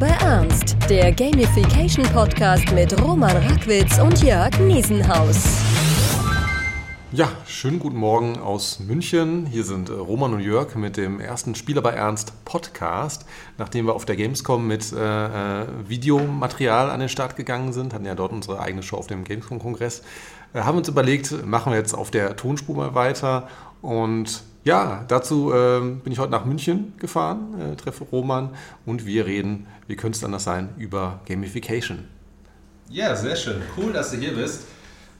aber ernst. Der Gamification Podcast mit Roman Rackwitz und Jörg Niesenhaus. Ja, schönen guten Morgen aus München. Hier sind äh, Roman und Jörg mit dem ersten Spieler bei Ernst Podcast. Nachdem wir auf der Gamescom mit äh, äh, Videomaterial an den Start gegangen sind, hatten ja dort unsere eigene Show auf dem Gamescom-Kongress, äh, haben uns überlegt, machen wir jetzt auf der Tonspur mal weiter und ja, dazu äh, bin ich heute nach München gefahren, äh, treffe Roman und wir reden, wie könnte es anders sein, über Gamification. Ja, sehr schön. Cool, dass du hier bist.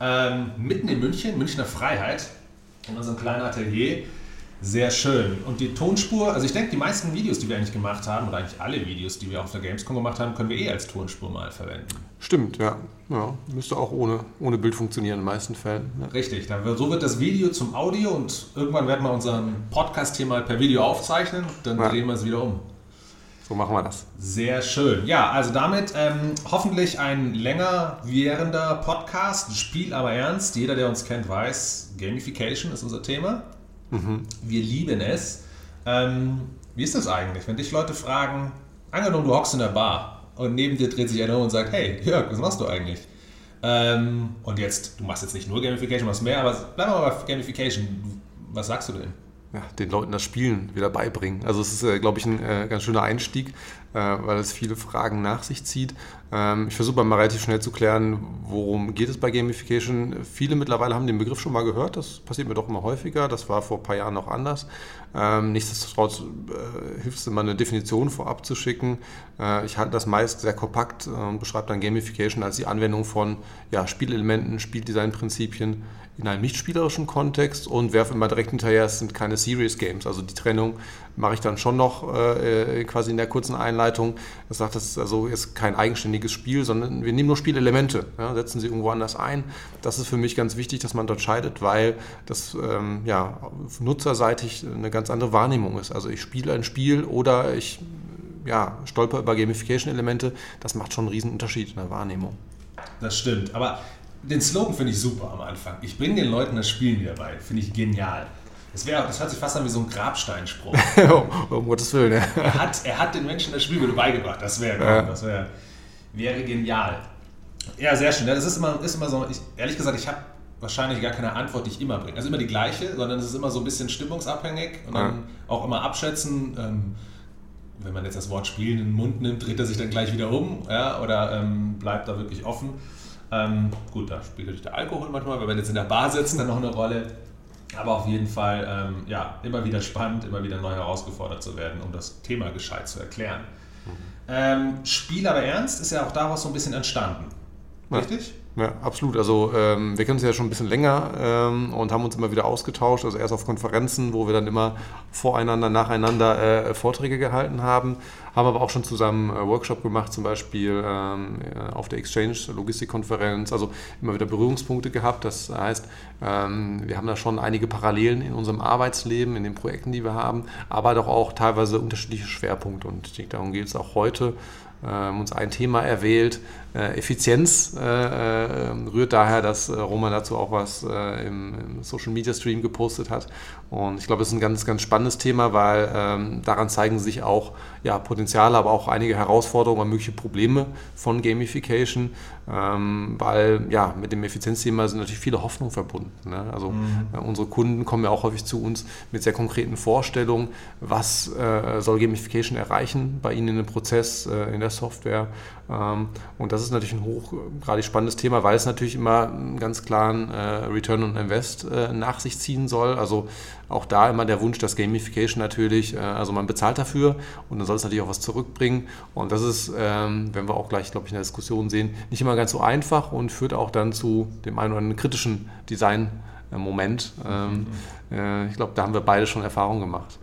Ähm, mitten in München, Münchner Freiheit, in unserem kleinen Atelier. Sehr schön. Und die Tonspur, also ich denke, die meisten Videos, die wir eigentlich gemacht haben, oder eigentlich alle Videos, die wir auf der Gamescom gemacht haben, können wir eh als Tonspur mal verwenden. Stimmt, ja. ja müsste auch ohne, ohne Bild funktionieren in den meisten Fällen. Ja. Richtig, dann so wird das Video zum Audio und irgendwann werden wir unseren Podcast hier mal per Video aufzeichnen, dann ja. drehen wir es wieder um. So machen wir das. Sehr schön. Ja, also damit ähm, hoffentlich ein länger währender Podcast. Spiel aber ernst. Jeder, der uns kennt, weiß, Gamification ist unser Thema. Mhm. Wir lieben es. Ähm, wie ist das eigentlich, wenn dich Leute fragen, angenommen du hockst in der Bar und neben dir dreht sich einer um und sagt, hey Jörg, was machst du eigentlich? Ähm, und jetzt, du machst jetzt nicht nur Gamification, machst mehr, aber bleib mal bei Gamification. Was sagst du denn? Ja, den Leuten das Spielen wieder beibringen. Also es ist, äh, glaube ich, ein äh, ganz schöner Einstieg, äh, weil es viele Fragen nach sich zieht. Ähm, ich versuche mal relativ schnell zu klären, worum geht es bei Gamification. Viele mittlerweile haben den Begriff schon mal gehört, das passiert mir doch immer häufiger, das war vor ein paar Jahren noch anders. Ähm, nichtsdestotrotz äh, hilft es immer eine Definition vorab zu schicken. Äh, ich halte das meist sehr kompakt äh, und beschreibe dann Gamification als die Anwendung von ja, Spielelementen, Spieldesignprinzipien in einem nicht spielerischen Kontext und werfe immer direkt hinterher, es sind keine Serious Games. Also die Trennung mache ich dann schon noch äh, quasi in der kurzen Einleitung. Das sagt, das ist also ist kein eigenständiges Spiel, sondern wir nehmen nur Spielelemente, ja, setzen sie irgendwo anders ein. Das ist für mich ganz wichtig, dass man dort scheidet, weil das ähm, ja, nutzerseitig eine ganz andere Wahrnehmung ist. Also ich spiele ein Spiel oder ich ja, stolper über Gamification-Elemente. Das macht schon einen riesen Unterschied in der Wahrnehmung. Das stimmt, aber den Slogan finde ich super am Anfang. Ich bringe den Leuten das Spielen wieder bei. Finde ich genial. Das, wär, das hört sich fast an wie so ein Grabsteinspruch. um Gottes Willen, ja. er, hat, er hat den Menschen das Spiel wieder beigebracht. Das wäre ja. das wär, wäre genial. Ja, sehr schön. Das ist immer, ist immer so, ich, ehrlich gesagt, ich habe wahrscheinlich gar keine Antwort, die ich immer bringe. Also immer die gleiche, sondern es ist immer so ein bisschen stimmungsabhängig und dann ja. auch immer abschätzen. Ähm, wenn man jetzt das Wort spielen in den Mund nimmt, dreht er sich dann gleich wieder um ja, oder ähm, bleibt da wirklich offen. Ähm, gut, da spielt natürlich der Alkohol manchmal, wenn wir jetzt in der Bar sitzen, dann noch eine Rolle. Aber auf jeden Fall ähm, ja, immer wieder spannend, immer wieder neu herausgefordert zu werden, um das Thema gescheit zu erklären. Mhm. Ähm, Spiel aber ernst ist ja auch daraus so ein bisschen entstanden. Richtig? Ja, absolut. Also ähm, wir kennen uns ja schon ein bisschen länger ähm, und haben uns immer wieder ausgetauscht. Also erst auf Konferenzen, wo wir dann immer voreinander, nacheinander äh, Vorträge gehalten haben, haben aber auch schon zusammen äh, Workshop gemacht, zum Beispiel ähm, auf der Exchange Logistikkonferenz. Also immer wieder Berührungspunkte gehabt. Das heißt, ähm, wir haben da schon einige Parallelen in unserem Arbeitsleben, in den Projekten, die wir haben, aber doch auch teilweise unterschiedliche Schwerpunkte. Und ich denke, darum geht es auch heute ähm, uns ein Thema erwählt. Äh, Effizienz äh, äh, rührt daher, dass Roman dazu auch was im, im, Social Media Stream gepostet hat. Und ich glaube, es ist ein ganz, ganz spannendes Thema, weil ähm, daran zeigen sich auch ja, Potenziale, aber auch einige Herausforderungen und mögliche Probleme von Gamification, ähm, weil ja, mit dem Effizienzthema sind natürlich viele Hoffnungen verbunden. Ne? Also mhm. äh, unsere Kunden kommen ja auch häufig zu uns mit sehr konkreten Vorstellungen, was äh, soll Gamification erreichen bei ihnen in dem Prozess, äh, in der Software. Ähm, und das ist natürlich ein hochgradig spannendes Thema, weil es natürlich immer einen ganz klaren äh, Return on Invest äh, nach sich ziehen soll. Also auch da immer der Wunsch, dass Gamification natürlich, äh, also man bezahlt dafür und dann soll es natürlich auch was zurückbringen. Und das ist, ähm, wenn wir auch gleich, glaube ich, in der Diskussion sehen, nicht immer ganz so einfach und führt auch dann zu dem einen oder anderen kritischen Design-Moment. Ähm, mhm. ich glaube, da haben wir beide schon Erfahrungen gemacht.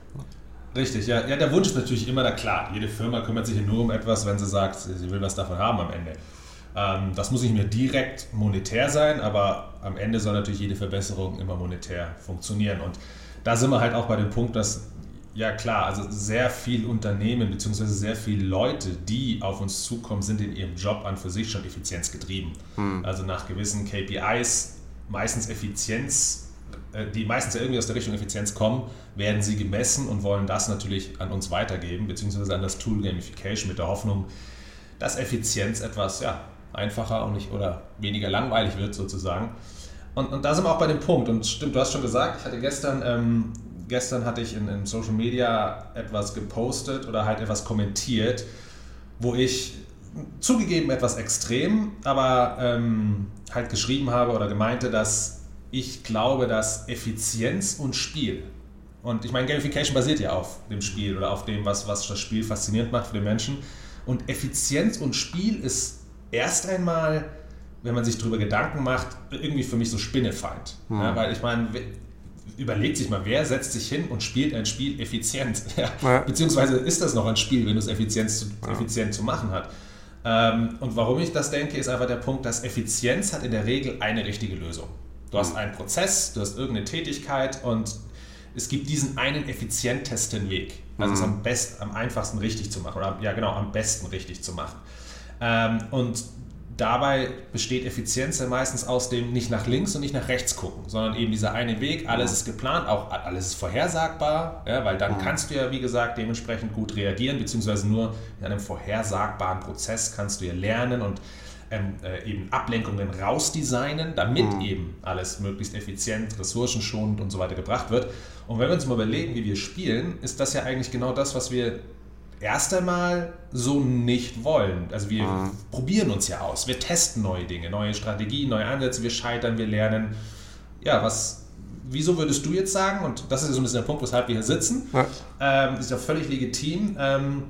Richtig, ja. ja. Der Wunsch ist natürlich immer da klar. Jede Firma kümmert sich nur um etwas, wenn sie sagt, sie will was davon haben am Ende. Ähm, das muss nicht mehr direkt monetär sein, aber am Ende soll natürlich jede Verbesserung immer monetär funktionieren. Und da sind wir halt auch bei dem Punkt, dass, ja klar, also sehr viel Unternehmen bzw. sehr viele Leute, die auf uns zukommen, sind in ihrem Job an für sich schon effizienzgetrieben. Hm. Also nach gewissen KPIs, meistens Effizienz die meistens ja irgendwie aus der Richtung Effizienz kommen, werden sie gemessen und wollen das natürlich an uns weitergeben, beziehungsweise an das Tool Gamification mit der Hoffnung, dass Effizienz etwas ja, einfacher und nicht oder weniger langweilig wird sozusagen. Und, und da sind wir auch bei dem Punkt. Und stimmt, du hast schon gesagt, ich hatte gestern, ähm, gestern hatte ich in, in Social Media etwas gepostet oder halt etwas kommentiert, wo ich zugegeben etwas extrem, aber ähm, halt geschrieben habe oder gemeinte, dass ich glaube, dass Effizienz und Spiel, und ich meine, Gamification basiert ja auf dem Spiel oder auf dem, was, was das Spiel faszinierend macht für den Menschen. Und Effizienz und Spiel ist erst einmal, wenn man sich darüber Gedanken macht, irgendwie für mich so Spinnefeind. Mhm. Ja, weil ich meine, überlegt sich mal, wer setzt sich hin und spielt ein Spiel effizient? Ja. Ja. Beziehungsweise ist das noch ein Spiel, wenn es effizient zu, effizient zu machen hat? Ähm, und warum ich das denke, ist einfach der Punkt, dass Effizienz hat in der Regel eine richtige Lösung. Du hast mhm. einen Prozess, du hast irgendeine Tätigkeit und es gibt diesen einen effizientesten Weg. Also mhm. es am, best, am einfachsten richtig zu machen oder ja genau, am besten richtig zu machen. Ähm, und dabei besteht Effizienz ja meistens aus dem nicht nach links und nicht nach rechts gucken, sondern eben dieser eine Weg, alles ist geplant, auch alles ist vorhersagbar, ja, weil dann kannst du ja, wie gesagt, dementsprechend gut reagieren, beziehungsweise nur in einem vorhersagbaren Prozess kannst du ja lernen und ähm, äh, eben Ablenkungen rausdesignen, damit mhm. eben alles möglichst effizient, ressourcenschonend und so weiter gebracht wird. Und wenn wir uns mal überlegen, wie wir spielen, ist das ja eigentlich genau das, was wir erst einmal so nicht wollen. Also wir mhm. probieren uns ja aus, wir testen neue Dinge, neue Strategien, neue Ansätze, wir scheitern, wir lernen. Ja, was, wieso würdest du jetzt sagen, und das ist so ein bisschen der Punkt, weshalb wir hier sitzen, ja. ähm, ist ja völlig legitim, ähm,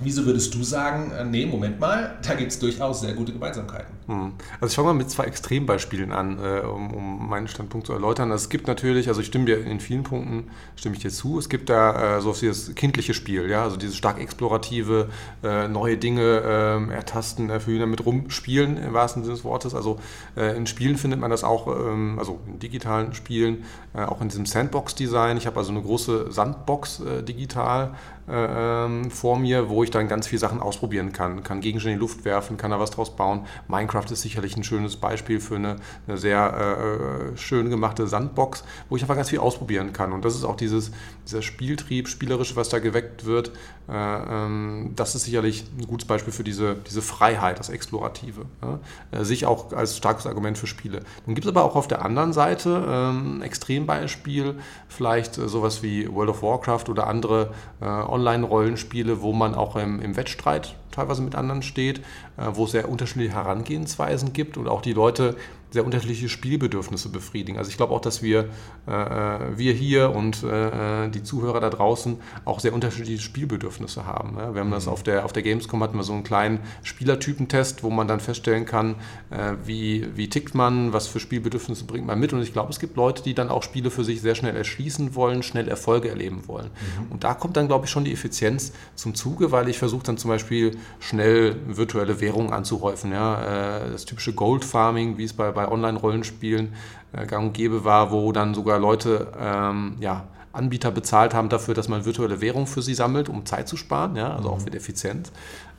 Wieso würdest du sagen, äh, nee, Moment mal, da gibt es durchaus sehr gute Gemeinsamkeiten? Hm. Also ich fange mal mit zwei Extrembeispielen an, äh, um, um, meinen Standpunkt zu erläutern. Also es gibt natürlich, also ich stimme dir in vielen Punkten, stimme ich dir zu, es gibt da äh, so das kindliche Spiel, ja, also dieses stark explorative, neue Dinge ähm, ertasten, erfüllen, damit rumspielen im wahrsten Sinne des Wortes. Also in Spielen findet man das auch, ähm, also in digitalen Spielen, auch in diesem Sandbox-Design. Ich habe also eine große Sandbox digital ähm, vor mir, wo ich dann ganz viele Sachen ausprobieren kann. Kann Gegenstände in die Luft werfen, kann da was draus bauen. Minecraft ist sicherlich ein schönes Beispiel für eine, eine sehr äh, schön gemachte Sandbox, wo ich einfach ganz viel ausprobieren kann. Und das ist auch dieses, dieser Spieltrieb, spielerisch, was da geweckt wird. Äh, ähm, das ist sicherlich ein gutes Beispiel für diese, diese Freiheit, das Explorative. Ja? Äh, sich auch als starkes Argument für Spiele. Nun gibt es aber auch auf der anderen Seite ähm, Extrembeispiel, vielleicht äh, sowas wie World of Warcraft oder andere äh, Online-Rollenspiele, wo man auch im, im, Wettstreit teilweise mit anderen steht, äh, wo es sehr unterschiedliche Herangehensweisen gibt und auch die Leute sehr unterschiedliche Spielbedürfnisse befriedigen. Also ich glaube auch, dass wir, äh, äh, wir hier und äh, die Zuhörer da draußen auch sehr unterschiedliche Spielbedürfnisse haben. Ja? Wir haben das mhm. auf der, auf der Gamescom hatten wir so einen kleinen Spielertypentest, wo man dann feststellen kann, äh, wie, wie tickt man, was für Spielbedürfnisse bringt man mit. Und ich glaube, es gibt Leute, die dann auch Spiele für sich sehr schnell erschließen wollen, schnell Erfolge erleben wollen. Mhm. Und da kommt dann, glaube ich, schon die Effizienz zum Zuge, weil ich versuche dann zum Beispiel schnell virtuelle Währungen anzuhäufen. Ja? Äh, das typische Gold Farming, wie es bei, bei bei Online-Rollenspielen äh, gang und gäbe war, wo dann sogar Leute ähm, ja, Anbieter bezahlt haben dafür, dass man virtuelle Währung für sie sammelt, um Zeit zu sparen, ja, also mhm. auch wieder effizient.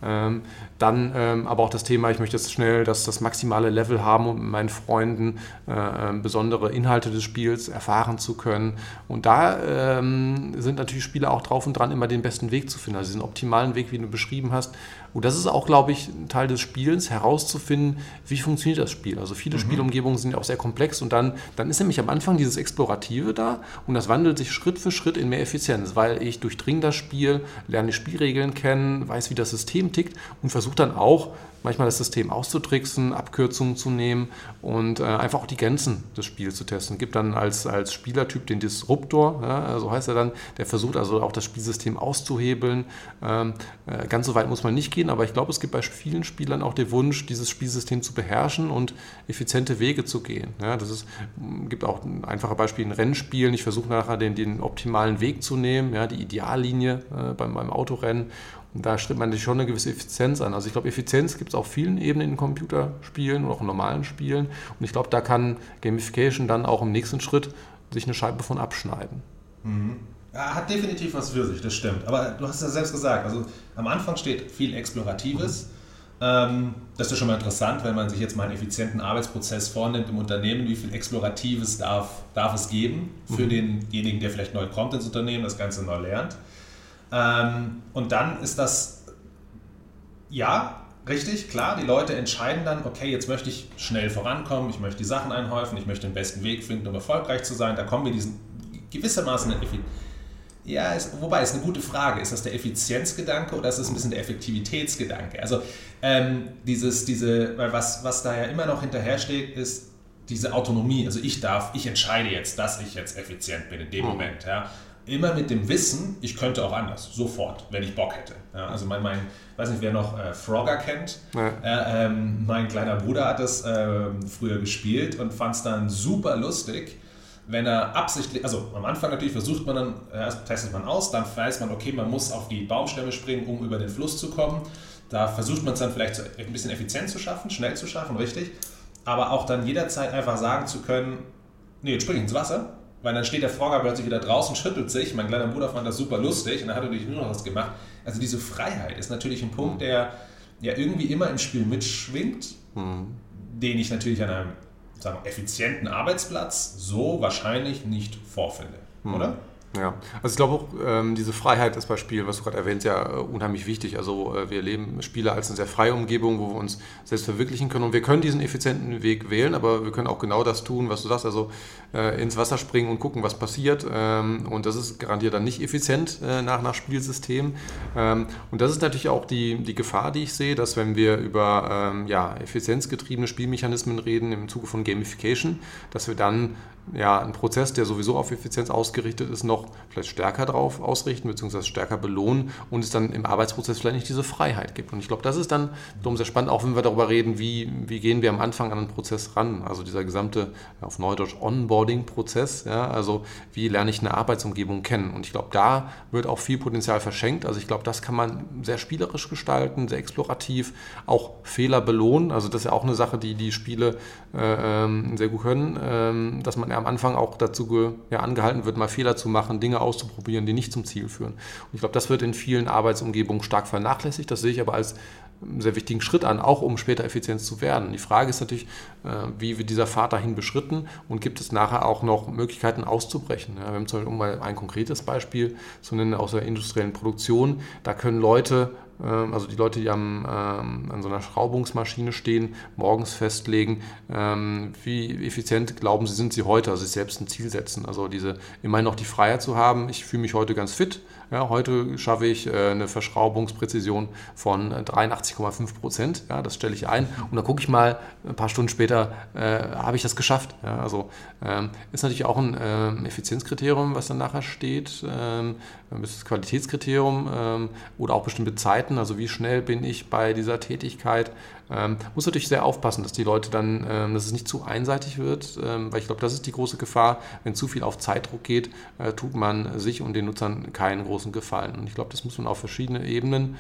Ähm, dann ähm, aber auch das Thema, ich möchte jetzt schnell das, das maximale Level haben, um mit meinen Freunden äh, ähm, besondere Inhalte des Spiels erfahren zu können. Und da ähm, sind natürlich Spieler auch drauf und dran, immer den besten Weg zu finden, also diesen optimalen Weg, wie du beschrieben hast. Und das ist auch, glaube ich, ein Teil des Spiels, herauszufinden, wie funktioniert das Spiel. Also viele mhm. Spielumgebungen sind ja auch sehr komplex und dann, dann ist nämlich am Anfang dieses Explorative da und das wandelt sich Schritt für Schritt in mehr Effizienz, weil ich durchdringe das Spiel, lerne die Spielregeln kennen, weiß, wie das System tickt und versuche dann auch manchmal das System auszutricksen, Abkürzungen zu nehmen und äh, einfach auch die Grenzen des Spiels zu testen. Es gibt dann als, als Spielertyp den Disruptor, ja, so heißt er dann, der versucht also auch das Spielsystem auszuhebeln. Ähm, äh, ganz so weit muss man nicht gehen, aber ich glaube, es gibt bei vielen Spielern auch den Wunsch, dieses Spielsystem zu beherrschen und effiziente Wege zu gehen. Ja, das ist, gibt auch ein einfaches Beispiel in Rennspielen. Ich versuche nachher den, den optimalen Weg zu nehmen, ja, die Ideallinie äh, beim, beim Autorennen und da strebt man sich schon eine gewisse Effizienz an. Also ich glaube, Effizienz gibt es auf vielen Ebenen in Computerspielen oder auch in normalen Spielen. Und ich glaube, da kann Gamification dann auch im nächsten Schritt sich eine Scheibe von abschneiden. Mhm. Ja, hat definitiv was für sich, das stimmt. Aber du hast ja selbst gesagt, also am Anfang steht viel Exploratives. Mhm. Das ist schon mal interessant, wenn man sich jetzt mal einen effizienten Arbeitsprozess vornimmt im Unternehmen, wie viel Exploratives darf, darf es geben für mhm. denjenigen, der vielleicht neu kommt ins Unternehmen, das Ganze neu lernt. Ähm, und dann ist das, ja, richtig, klar, die Leute entscheiden dann, okay, jetzt möchte ich schnell vorankommen, ich möchte die Sachen einhäufen, ich möchte den besten Weg finden, um erfolgreich zu sein. Da kommen wir diesen gewissermaßen ja, ist, wobei, ist eine gute Frage. Ist das der Effizienzgedanke oder ist das ein bisschen der Effektivitätsgedanke? Also ähm, dieses, diese, weil was, was da ja immer noch hinterher steht, ist diese Autonomie. Also ich darf, ich entscheide jetzt, dass ich jetzt effizient bin in dem mhm. Moment. Ja. Immer mit dem Wissen, ich könnte auch anders, sofort, wenn ich Bock hätte. Ja, also mein, mein, weiß nicht, wer noch äh, Frogger kennt. Ja. Äh, ähm, mein kleiner Bruder hat das äh, früher gespielt und fand es dann super lustig wenn er absichtlich, also am Anfang natürlich versucht man dann, erst testet man aus, dann weiß man, okay, man muss auf die Baumstämme springen, um über den Fluss zu kommen. Da versucht man es dann vielleicht ein bisschen effizient zu schaffen, schnell zu schaffen, richtig. Aber auch dann jederzeit einfach sagen zu können, nee, jetzt spring ich ins Wasser, weil dann steht der Frogger plötzlich wieder draußen, schüttelt sich. Mein kleiner Bruder fand das super lustig und dann hat er natürlich nur noch was gemacht. Also diese Freiheit ist natürlich ein Punkt, der ja irgendwie immer im Spiel mitschwingt, mhm. den ich natürlich an einem sagen, effizienten Arbeitsplatz so wahrscheinlich nicht vorfinde, hm. oder? Ja, also ich glaube auch, ähm, diese Freiheit ist bei Spielen, was du gerade erwähnt, ja äh, unheimlich wichtig. Also äh, wir erleben Spiele als eine sehr freie Umgebung, wo wir uns selbst verwirklichen können. Und wir können diesen effizienten Weg wählen, aber wir können auch genau das tun, was du sagst, also äh, ins Wasser springen und gucken, was passiert. Ähm, und das ist garantiert dann nicht effizient äh, nach, nach Spielsystem. Ähm, und das ist natürlich auch die, die Gefahr, die ich sehe, dass wenn wir über ähm, ja, effizienzgetriebene Spielmechanismen reden im Zuge von Gamification, dass wir dann ja, einen Prozess, der sowieso auf Effizienz ausgerichtet ist, noch vielleicht stärker darauf ausrichten, beziehungsweise stärker belohnen und es dann im Arbeitsprozess vielleicht nicht diese Freiheit gibt. Und ich glaube, das ist dann darum sehr spannend, auch wenn wir darüber reden, wie, wie gehen wir am Anfang an den Prozess ran. Also dieser gesamte, auf Neudeutsch, Onboarding-Prozess, ja, also wie lerne ich eine Arbeitsumgebung kennen. Und ich glaube, da wird auch viel Potenzial verschenkt. Also ich glaube, das kann man sehr spielerisch gestalten, sehr explorativ, auch Fehler belohnen. Also das ist ja auch eine Sache, die die Spiele äh, ähm, sehr gut können, äh, dass man am Anfang auch dazu ja, angehalten wird, mal Fehler zu machen, Dinge auszuprobieren, die nicht zum Ziel führen. Und ich glaube, das wird in vielen Arbeitsumgebungen stark vernachlässigt. Das sehe ich aber als einen sehr wichtigen Schritt an, auch um später effizient zu werden. Die Frage ist natürlich, äh, wie wird dieser Pfad dahin beschritten und gibt es nachher auch noch Möglichkeiten auszubrechen. wir haben zum Beispiel, um mal ein konkretes Beispiel zu nennen aus der industriellen Produktion, da können Leute ähm, also die Leute, die am, ähm, an so einer Schraubungsmaschine stehen, morgens festlegen, ähm, wie effizient glauben sie, sind sie heute, also sich selbst ein Ziel setzen. Also diese immerhin noch die Freiheit zu haben, ich fühle mich heute ganz fit, ja, heute schaffe ich äh, eine Verschraubungspräzision von 83,5 Prozent. Ja, das stelle ich ein und dann gucke ich mal, ein paar Stunden später äh, habe ich das geschafft. Ja, also ähm, ist natürlich auch ein ähm, Effizienzkriterium, was dann nachher steht, ähm, ein Qualitätskriterium ähm, oder auch bestimmte Zeiten. Also wie schnell bin ich bei dieser Tätigkeit ähm, muss natürlich sehr aufpassen, dass die Leute dann, ähm, dass es nicht zu einseitig wird, ähm, weil ich glaube, das ist die große Gefahr. Wenn zu viel auf Zeitdruck geht, äh, tut man sich und den Nutzern keinen großen Gefallen. Und ich glaube, das muss man auf verschiedene Ebenen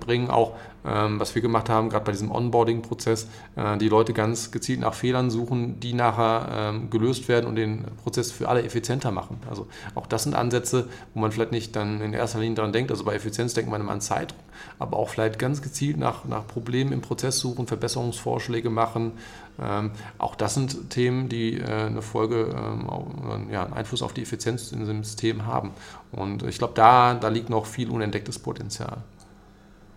bringen. Auch ähm, was wir gemacht haben, gerade bei diesem Onboarding-Prozess, äh, die Leute ganz gezielt nach Fehlern suchen, die nachher ähm, gelöst werden und den Prozess für alle effizienter machen. Also auch das sind Ansätze, wo man vielleicht nicht dann in erster Linie daran denkt. Also bei Effizienz denkt man immer an Zeitdruck, aber auch vielleicht ganz gezielt nach, nach Problemen im Prozess suchen, Verbesserungsvorschläge machen. Ähm, auch das sind Themen, die äh, eine Folge, ja, einen Einfluss auf die Effizienz in diesem System haben. Und ich glaube, da, da liegt noch viel unentdecktes Potenzial.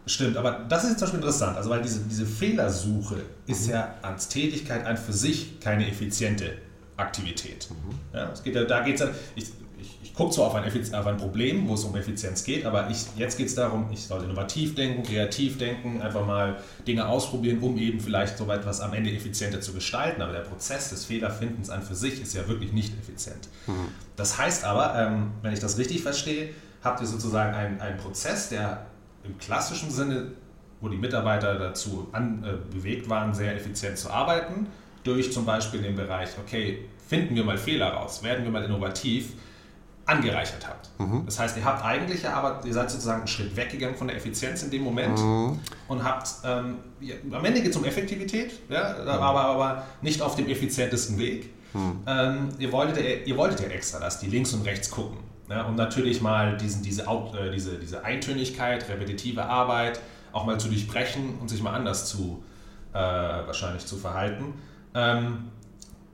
Stimmt, aber das ist jetzt zum Beispiel interessant, also weil diese, diese Fehlersuche ist mhm. ja als Tätigkeit an für sich keine effiziente Aktivität. Mhm. Ja, es geht ja, da geht es ich, ich, ich gucke zwar auf ein, auf ein Problem, wo es um Effizienz geht, aber ich, jetzt geht es darum, ich soll innovativ denken, kreativ denken, einfach mal Dinge ausprobieren, um eben vielleicht so etwas am Ende effizienter zu gestalten. Aber der Prozess des Fehlerfindens an für sich ist ja wirklich nicht effizient. Mhm. Das heißt aber, ähm, wenn ich das richtig verstehe, habt ihr sozusagen einen, einen Prozess, der im klassischen Sinne, wo die Mitarbeiter dazu an, äh, bewegt waren, sehr effizient zu arbeiten, durch zum Beispiel den Bereich, okay, finden wir mal Fehler raus, werden wir mal innovativ, angereichert habt. Mhm. Das heißt, ihr habt eigentlich ja aber, ihr seid sozusagen einen Schritt weggegangen von der Effizienz in dem Moment mhm. und habt, ähm, am Ende geht es um Effektivität, ja, mhm. aber, aber nicht auf dem effizientesten Weg. Mhm. Ähm, ihr, wolltet, ihr wolltet ja extra, dass die links und rechts gucken. Ja, und natürlich mal diesen, diese, äh, diese, diese Eintönigkeit, repetitive Arbeit auch mal zu durchbrechen und sich mal anders zu äh, wahrscheinlich zu verhalten. Ähm,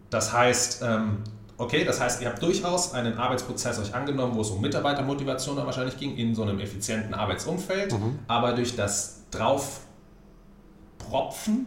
das heißt, ähm, okay, das heißt, ihr habt durchaus einen Arbeitsprozess euch angenommen, wo es um Mitarbeitermotivation wahrscheinlich ging, in so einem effizienten Arbeitsumfeld, mhm. aber durch das Draufpropfen,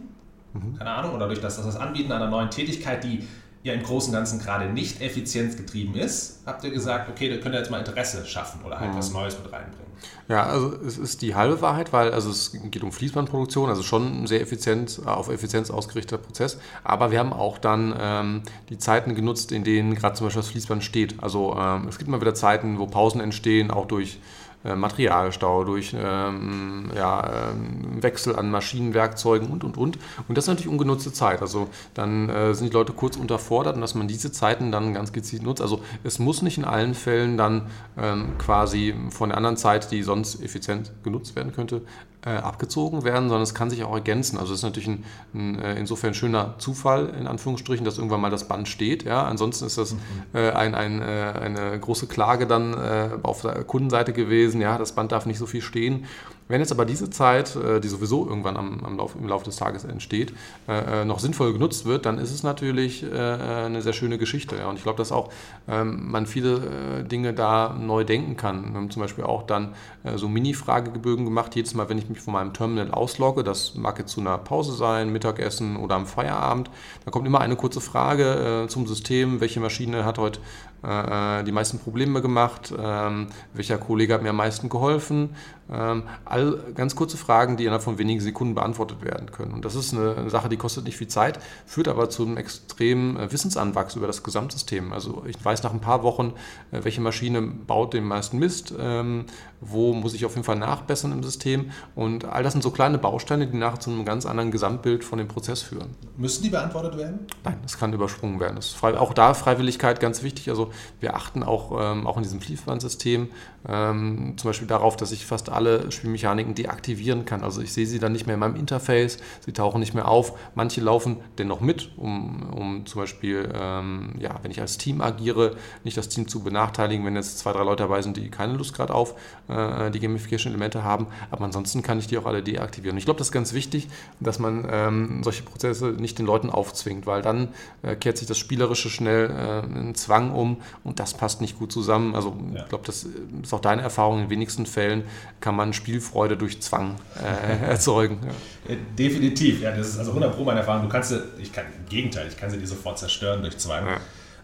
mhm. keine Ahnung, oder durch das, das Anbieten einer neuen Tätigkeit, die ja im Großen und Ganzen gerade nicht effizienzgetrieben ist, habt ihr gesagt, okay, da könnt ihr jetzt mal Interesse schaffen oder halt mhm. was Neues mit reinbringen. Ja, also es ist die halbe Wahrheit, weil also es geht um Fließbandproduktion, also schon ein sehr effizient, auf Effizienz ausgerichteter Prozess. Aber wir haben auch dann ähm, die Zeiten genutzt, in denen gerade zum Beispiel das Fließband steht. Also ähm, es gibt immer wieder Zeiten, wo Pausen entstehen, auch durch äh, Materialstau, durch ähm, ja, ähm, Wechsel an Maschinenwerkzeugen und, und, und. Und das ist natürlich ungenutzte Zeit. Also dann äh, sind die Leute kurz unterfordert und dass man diese Zeiten dann ganz gezielt nutzt. Also es muss nicht in allen Fällen dann ähm, quasi von der anderen Zeit, die sonst effizient genutzt werden könnte, äh, abgezogen werden, sondern es kann sich auch ergänzen. Also es ist natürlich ein, ein äh, insofern schöner Zufall, in Anführungsstrichen, dass irgendwann mal das Band steht. Ja? Ansonsten ist das mhm. äh, ein, ein, äh, eine große Klage dann äh, auf der Kundenseite gewesen, ja, das Band darf nicht so viel stehen. Wenn jetzt aber diese Zeit, äh, die sowieso irgendwann am, am Lauf, im Laufe des Tages entsteht, äh, äh, noch sinnvoll genutzt wird, dann ist es natürlich eine sehr schöne Geschichte. Und ich glaube, dass auch ähm, man viele Dinge da neu denken kann. Wir haben zum Beispiel auch dann so Mini-Fragebögen gemacht, jedes Mal, wenn ich mich von meinem Terminal auslogge, das mag jetzt zu einer Pause sein, Mittagessen oder am Feierabend, da kommt immer eine kurze Frage zum System, welche Maschine hat heute die meisten Probleme gemacht, ähm, welcher Kollege hat mir am meisten geholfen, ähm, all ganz kurze Fragen, die innerhalb von wenigen Sekunden beantwortet werden können. Und das ist eine Sache, die kostet nicht viel Zeit, führt aber zu einem extremen äh, Wissensanwachs über das Gesamtsystem. Also ich weiß nach ein paar Wochen, äh, welche Maschine baut den meisten Mist, ähm, wo muss ich auf jeden Fall nachbessern im System. Und all das sind so kleine Bausteine, die nachher zu einem ganz anderen Gesamtbild von dem Prozess führen. Müssen die beantwortet werden? Nein, das kann übersprungen werden. Auch da Freiwilligkeit ganz wichtig. Also wir achten auch, ähm, auch in diesem Fließbandsystem ähm, zum Beispiel darauf, dass ich fast alle Spielmechaniken deaktivieren kann. Also ich sehe sie dann nicht mehr in meinem Interface, sie tauchen nicht mehr auf. Manche laufen dennoch mit, um, um zum Beispiel, ähm, ja, wenn ich als Team agiere, nicht das Team zu benachteiligen, wenn jetzt zwei, drei Leute dabei sind, die keine Lust gerade auf äh, die Gamification-Elemente haben. Aber ansonsten kann ich die auch alle deaktivieren. ich glaube, das ist ganz wichtig, dass man ähm, solche Prozesse nicht den Leuten aufzwingt, weil dann äh, kehrt sich das Spielerische schnell äh, in Zwang um und das passt nicht gut zusammen. Also ja. ich glaube, das ist auch deine Erfahrung. In den wenigsten Fällen kann man Spielfreude durch Zwang äh, erzeugen. Ja. Äh, definitiv, ja, das ist also 100 Pro meine Erfahrung. Du kannst sie, ich kann, im Gegenteil, ich kann sie dir sofort zerstören durch Zwang. Ja.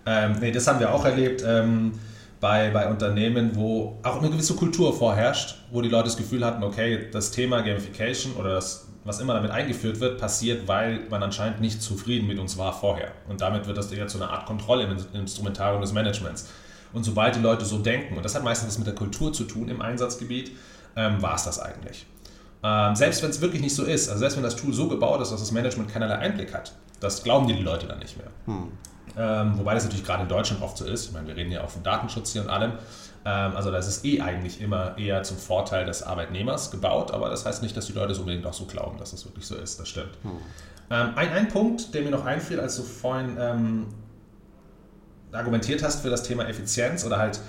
Ähm, nee, das haben wir auch erlebt ähm, bei, bei Unternehmen, wo auch eine gewisse Kultur vorherrscht, wo die Leute das Gefühl hatten, okay, das Thema Gamification oder das, was immer damit eingeführt wird, passiert, weil man anscheinend nicht zufrieden mit uns war vorher. Und damit wird das eher zu einer Art Kontrolle im Instrumentarium des Managements. Und sobald die Leute so denken, und das hat meistens mit der Kultur zu tun im Einsatzgebiet, ähm, war es das eigentlich. Ähm, selbst wenn es wirklich nicht so ist, also selbst wenn das Tool so gebaut ist, dass das Management keinerlei Einblick hat, das glauben die, Leute dann nicht mehr. Hm. Ähm, wobei das natürlich gerade in Deutschland oft so ist. Ich meine, wir reden ja auch von Datenschutz hier und allem. Ähm, also das ist eh eigentlich immer eher zum Vorteil des Arbeitnehmers gebaut, aber das heißt nicht, dass die Leute es unbedingt auch so glauben, dass das wirklich so ist. Das stimmt. Hm. Ähm, ein, ein Punkt, der mir noch einfiel, als du vorhin ähm, argumentiert hast für das Thema Effizienz oder halt,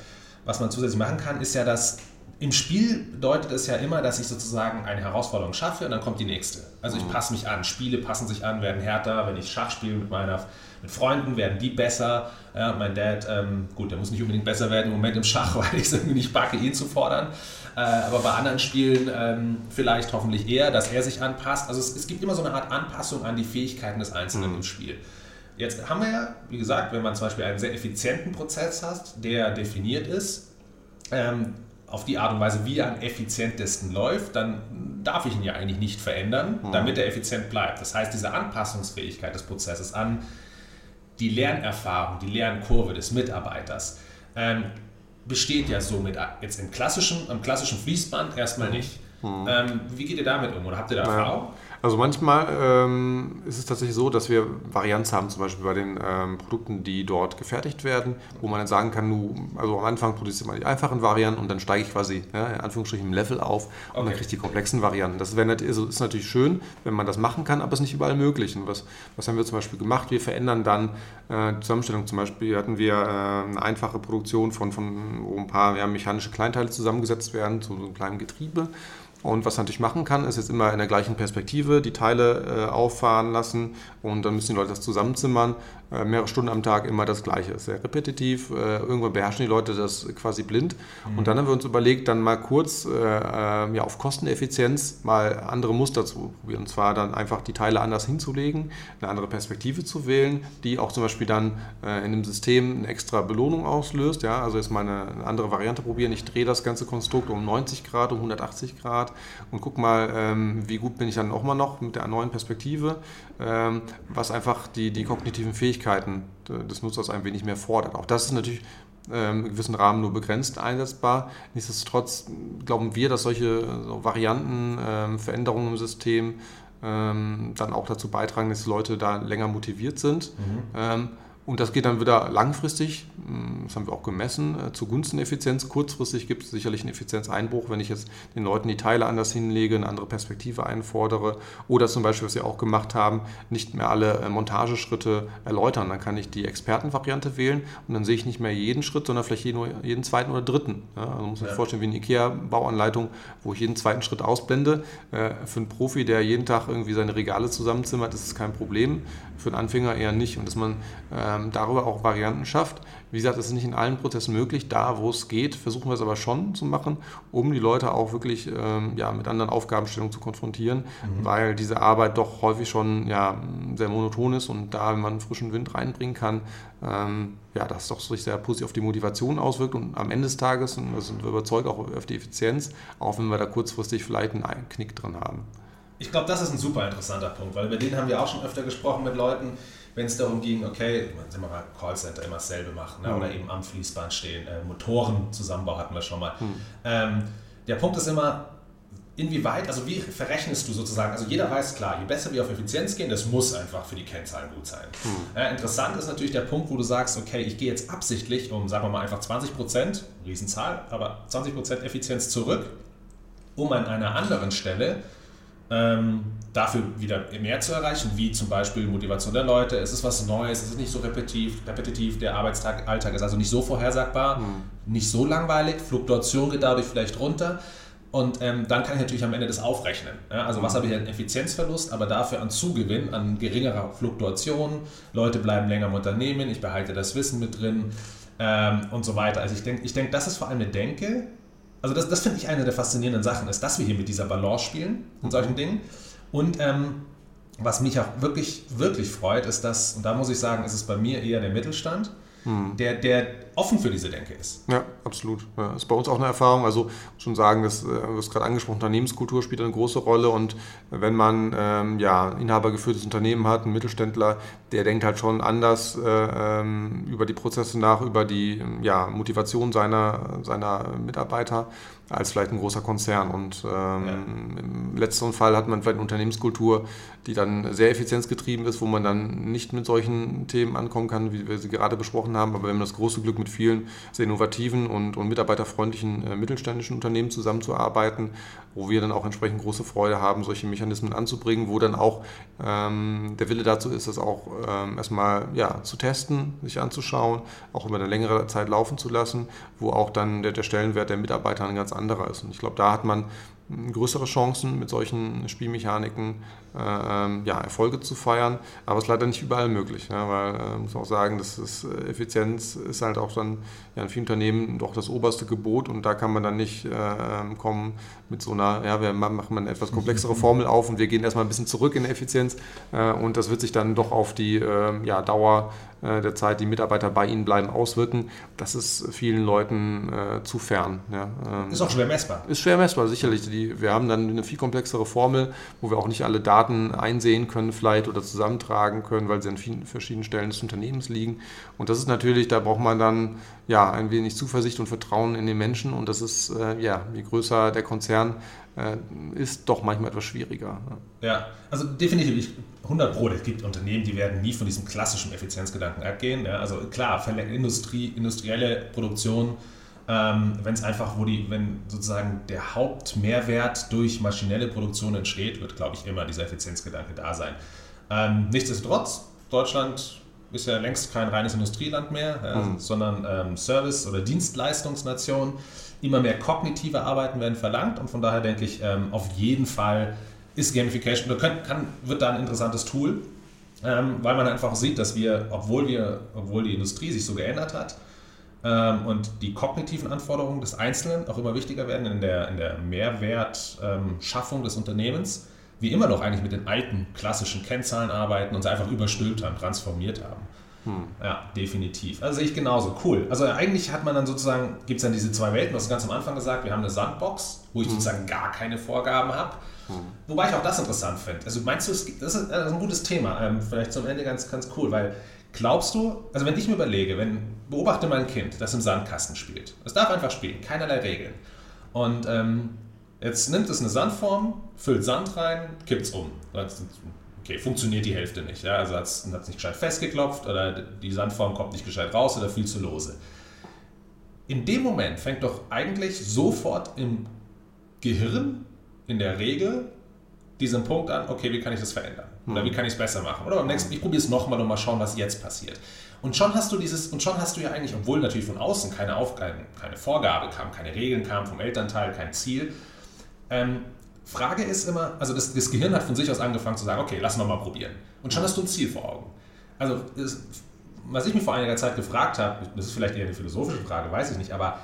was man zusätzlich machen kann, ist ja, dass im Spiel bedeutet es ja immer, dass ich sozusagen eine Herausforderung schaffe und dann kommt die nächste. Also ich mhm. passe mich an. Spiele passen sich an, werden härter. Wenn ich Schach spiele mit meiner mit Freunden, werden die besser. Ja, mein Dad, ähm, gut, der muss nicht unbedingt besser werden im Moment im Schach, weil ich es irgendwie nicht backe, ihn zu fordern. Äh, aber bei anderen Spielen ähm, vielleicht hoffentlich eher, dass er sich anpasst. Also es, es, gibt immer so eine Art Anpassung an die Fähigkeiten des Einzelnen mhm. im Spiel. Jetzt haben wir ja, wie gesagt, wenn man zum Beispiel einen sehr effizienten Prozess hat, der definiert ist, ähm, auf die Art und Weise, wie er am effizientesten läuft, dann darf ich ihn ja eigentlich nicht verändern, mhm. damit er effizient bleibt. Das heißt, diese Anpassungsfähigkeit des Prozesses an die Lernerfahrung, die Lernkurve des Mitarbeiters ähm, besteht ja somit jetzt im klassischen, am klassischen Fließband erstmal nicht. Mhm. Ähm, wie geht ihr damit um oder habt ihr da Erfahrung? Also manchmal ähm, ist es tatsächlich so, dass wir Varianz haben, zum Beispiel bei den ähm, Produkten, die dort gefertigt werden, wo man dann sagen kann, du, also am Anfang produziert man die einfachen Varianten und dann steige ich quasi ja, in Anführungsstrichen im Level auf und okay. dann kriege ich die komplexen Varianten. Das also ist natürlich schön, wenn man das machen kann, aber es ist nicht überall möglich. Und was, was haben wir zum Beispiel gemacht? Wir verändern dann äh, die Zusammenstellung. Zum Beispiel hatten wir äh, eine einfache Produktion von, von wo ein paar ja, mechanische Kleinteile zusammengesetzt werden zu so einem kleinen Getriebe. Und was man natürlich machen kann, ist jetzt immer in der gleichen Perspektive die Teile äh, auffahren lassen und dann müssen die Leute das zusammenzimmern. Äh, mehrere Stunden am Tag immer das Gleiche. Ist sehr repetitiv. Äh, irgendwann beherrschen die Leute das quasi blind. Mhm. Und dann haben wir uns überlegt, dann mal kurz äh, äh, ja, auf Kosteneffizienz mal andere Muster zu probieren. Und zwar dann einfach die Teile anders hinzulegen, eine andere Perspektive zu wählen, die auch zum Beispiel dann äh, in dem System eine extra Belohnung auslöst. Ja? Also jetzt mal eine, eine andere Variante probieren. Ich drehe das ganze Konstrukt um 90 Grad, um 180 Grad und guck mal, ähm, wie gut bin ich dann auch mal noch mit der neuen Perspektive, ähm, was einfach die, die kognitiven Fähigkeiten des Nutzers ein wenig mehr fordert. Auch das ist natürlich ähm, in gewissen Rahmen nur begrenzt einsetzbar. Nichtsdestotrotz glauben wir, dass solche Varianten, ähm, Veränderungen im System ähm, dann auch dazu beitragen, dass die Leute da länger motiviert sind. Mhm. Und das geht dann wieder langfristig, hm, das haben wir auch gemessen, äh, zugunsten Effizienz. Kurzfristig gibt es sicherlich einen Effizienzeinbruch, wenn ich jetzt den Leuten die Teile anders hinlege, eine andere Perspektive einfordere oder zum Beispiel, was wir auch gemacht haben, nicht mehr alle äh, Montageschritte erläutern. Dann kann ich die Expertenvariante wählen und dann sehe ich nicht mehr jeden Schritt, sondern vielleicht jeden, jeden zweiten oder dritten. Ja, also muss man sich ja. vorstellen wie eine IKEA-Bauanleitung, wo ich jeden zweiten Schritt ausblende. Äh, für einen Profi, der jeden Tag irgendwie seine Regale zusammenzimmert, ist es kein Problem. Für einen Anfänger eher nicht. Und dass man ähm, darüber auch Varianten schafft. Wie gesagt, das ist nicht in allen Prozessen möglich. Da, wo es geht, versuchen wir es aber schon zu machen, um die Leute auch wirklich ähm, ja, mit anderen Aufgabenstellungen zu konfrontieren, mhm. weil diese Arbeit doch häufig schon ja, sehr monoton ist und da, wenn man frischen Wind reinbringen kann, ähm, ja, das doch sich sehr positiv auf die Motivation auswirkt und am Ende des Tages, und da sind wir überzeugt, auch auf die Effizienz, auch wenn wir da kurzfristig vielleicht einen Knick drin haben. Ich glaube, das ist ein super interessanter Punkt, weil über den haben wir auch schon öfter gesprochen mit Leuten, wenn es darum ging, okay, sind wir mal Callcenter immer dasselbe machen ne? mhm. oder eben am Fließband stehen, äh, Motorenzusammenbau hatten wir schon mal. Mhm. Ähm, der Punkt ist immer, inwieweit, also wie verrechnest du sozusagen, also jeder weiß klar, je besser wir auf Effizienz gehen, das muss einfach für die Kennzahlen gut sein. Mhm. Äh, interessant ist natürlich der Punkt, wo du sagst, okay, ich gehe jetzt absichtlich um, sagen wir mal einfach 20 Prozent, Riesenzahl, aber 20 Prozent Effizienz zurück, um an einer anderen Stelle ähm, dafür wieder mehr zu erreichen, wie zum Beispiel Motivation der Leute. Es ist was Neues, es ist nicht so repetitiv, repetitiv der Arbeitstag, Alltag ist also nicht so vorhersagbar, mhm. nicht so langweilig, Fluktuation geht dadurch vielleicht runter. Und ähm, dann kann ich natürlich am Ende das aufrechnen. Ja, also was hm. habe ich an Effizienzverlust, aber dafür an Zugewinn, an geringerer Fluktuation. Leute bleiben länger im Unternehmen, ich behalte das Wissen mit drin ähm, und so weiter. Also ich denke, ich denk, das ist vor allem eine Denke, also das, das finde ich eine der faszinierenden Sachen, ist, dass wir hier mit dieser Balance spielen und solchen Dingen. Und ähm, was mich auch wirklich, wirklich freut, ist, dass, und da muss ich sagen, ist es bei mir eher der Mittelstand, hm. der, der offen für diese Denke ist. Ja, absolut. Ja, ist bei uns auch eine Erfahrung. Also schon sagen, dass, äh, du hast gerade angesprochen, Unternehmenskultur spielt eine große Rolle und wenn man ähm, ja, inhabergeführtes Unternehmen hat, ein Mittelständler, der denkt halt schon anders äh, ähm, über die Prozesse nach, über die ja, Motivation seiner, seiner Mitarbeiter als vielleicht ein großer Konzern. Und ähm, ja. im letzten Fall hat man vielleicht eine Unternehmenskultur, die dann sehr effizienzgetrieben ist, wo man dann nicht mit solchen Themen ankommen kann, wie wir sie gerade besprochen haben. Aber wenn man das große Glück mit vielen sehr innovativen und, und mitarbeiterfreundlichen äh, mittelständischen Unternehmen zusammenzuarbeiten, wo wir dann auch entsprechend große Freude haben, solche Mechanismen anzubringen, wo dann auch ähm, der Wille dazu ist, das auch ähm, erstmal ja, zu testen, sich anzuschauen, auch über eine längere Zeit laufen zu lassen, wo auch dann der, der Stellenwert der Mitarbeiter ein ganz anderer ist. Und ich glaube, da hat man größere Chancen mit solchen Spielmechaniken äh, ähm, ja, Erfolge zu feiern, aber es ist leider nicht überall möglich, ja, weil äh, muss auch sagen, dass das äh, Effizienz ist halt auch dann ja, in vielen Unternehmen doch das oberste Gebot und da kann man dann nicht äh, ähm, kommen mit so einer, ja, wir machen eine etwas komplexere Formel auf und wir gehen erstmal ein bisschen zurück in Effizienz äh, und das wird sich dann doch auf die äh, ja, Dauer der Zeit, die Mitarbeiter bei ihnen bleiben, auswirken. Das ist vielen Leuten zu fern. Ja. Ähm, ist auch schwer messbar. Ist schwer messbar, sicherlich. Die, wir haben dann eine viel komplexere Formel, wo wir auch nicht alle Daten Daten einsehen können vielleicht oder zusammentragen können, weil sie an vielen verschiedenen Stellen des Unternehmens liegen. Und das ist natürlich, da braucht man dann ja ein wenig Zuversicht und Vertrauen in den Menschen und das ist äh, ja, je größer der Konzern äh, ist, doch manchmal etwas schwieriger. Ja, also definitiv 100 Pro, es gibt Unternehmen, die werden nie von diesem klassischen Effizienzgedanken abgehen. Ja, also klar, Industrie, industrielle Produktion ähm, wenn es einfach, wo die, wenn sozusagen der Hauptmehrwert durch maschinelle Produktion entsteht, wird, glaube ich, immer dieser Effizienzgedanke da sein. Ähm, nichtsdestotrotz, Deutschland ist ja längst kein reines Industrieland mehr, ja, mhm. sondern ähm, Service- oder Dienstleistungsnation. immer mehr kognitive Arbeiten werden verlangt und von daher denke ich, ähm, auf jeden Fall ist Gamification, kann, kann, wird da ein interessantes Tool, ähm, weil man einfach sieht, dass wir, obwohl wir, obwohl die Industrie sich so geändert hat ähm, und die kognitiven Anforderungen des Einzelnen auch immer wichtiger werden in der, in der Mehrwertschaffung des Unternehmens, wir immer noch eigentlich mit den alten klassischen Kennzahlen arbeiten und sie einfach überstülpt haben, transformiert haben. Hm. Ja, definitiv. Also sehe ich genauso. Cool. Also eigentlich hat man dann sozusagen, gibt es dann diese zwei Welten, du hast ganz am Anfang gesagt, wir haben eine Sandbox, wo ich hm. sozusagen gar keine Vorgaben habe. Hm. Wobei ich auch das interessant finde. Also meinst du, das ist ein gutes Thema, ähm, vielleicht zum Ende ganz, ganz cool, weil glaubst du, also wenn ich mir überlege, wenn, beobachte mal ein Kind, das im Sandkasten spielt. Es darf einfach spielen, keinerlei Regeln. Und ähm, jetzt nimmt es eine Sandform, füllt Sand rein, kippt es um. Okay, funktioniert die Hälfte nicht. Ja? Also hat es nicht gescheit festgeklopft oder die Sandform kommt nicht gescheit raus oder viel zu lose. In dem Moment fängt doch eigentlich sofort im Gehirn in der Regel diesen Punkt an, okay, wie kann ich das verändern? Oder wie kann ich es besser machen? Oder beim nächsten, ich probiere es nochmal und mal schauen, was jetzt passiert. Und schon hast du dieses, und schon hast du ja eigentlich, obwohl natürlich von außen keine, Aufgabe, keine Vorgabe kam, keine Regeln kamen vom Elternteil, kein Ziel. Ähm, Frage ist immer, also das, das, Gehirn hat von sich aus angefangen zu sagen, okay, lassen wir mal probieren. Und schon hast du ein Ziel vor Augen. Also, das, was ich mich vor einiger Zeit gefragt habe, das ist vielleicht eher eine philosophische Frage, weiß ich nicht, aber